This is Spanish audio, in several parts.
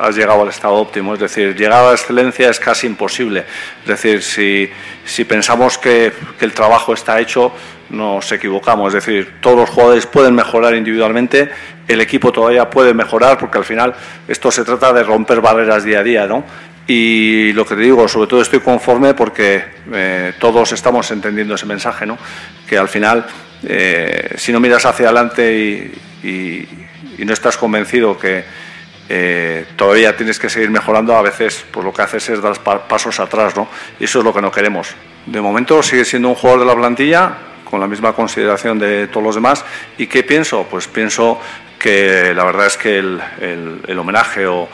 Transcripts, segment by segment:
has, llegado al estado óptimo. Es decir, llegar a la excelencia es casi imposible. Es decir, si, si pensamos que, que el trabajo está hecho, nos equivocamos. Es decir, todos los jugadores pueden mejorar individualmente, el equipo todavía puede mejorar, porque al final esto se trata de romper barreras día a día, ¿no? Y lo que te digo, sobre todo estoy conforme porque eh, todos estamos entendiendo ese mensaje, ¿no? Que al final, eh, si no miras hacia adelante y, y- y no estás convencido que eh, todavía tienes que seguir mejorando, a veces pues lo que haces es dar pa- pasos atrás, ¿no? Y eso es lo que no queremos. De momento sigue siendo un jugador de la plantilla con la misma consideración de todos los demás. ¿Y qué pienso? Pues pienso que la verdad es que el, homenaje o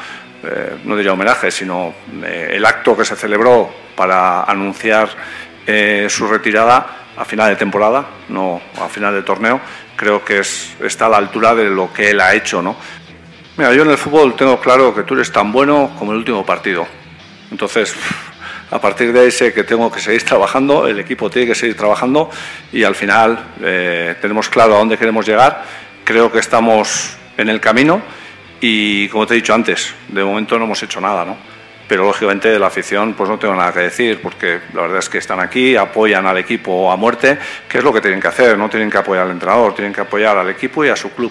eh, no diría homenaje, sino eh, el acto que se celebró para anunciar su retirada a final de temporada, no a final de torneo, creo que es, está a la altura de lo que él ha hecho. ¿no? Mira, yo en el fútbol tengo claro que tú eres tan bueno como el último partido. Entonces, a partir de ahí sé que tengo que seguir trabajando, el equipo tiene que seguir trabajando y al final eh, tenemos claro a dónde queremos llegar. Creo que estamos en el camino y, como te he dicho antes, de momento no hemos hecho nada, ¿no? Pero lógicamente de la afición pues no tengo nada que decir porque la verdad es que están aquí, apoyan al equipo a muerte, que es lo que tienen que hacer, no tienen que apoyar al entrenador, tienen que apoyar al equipo y a su club.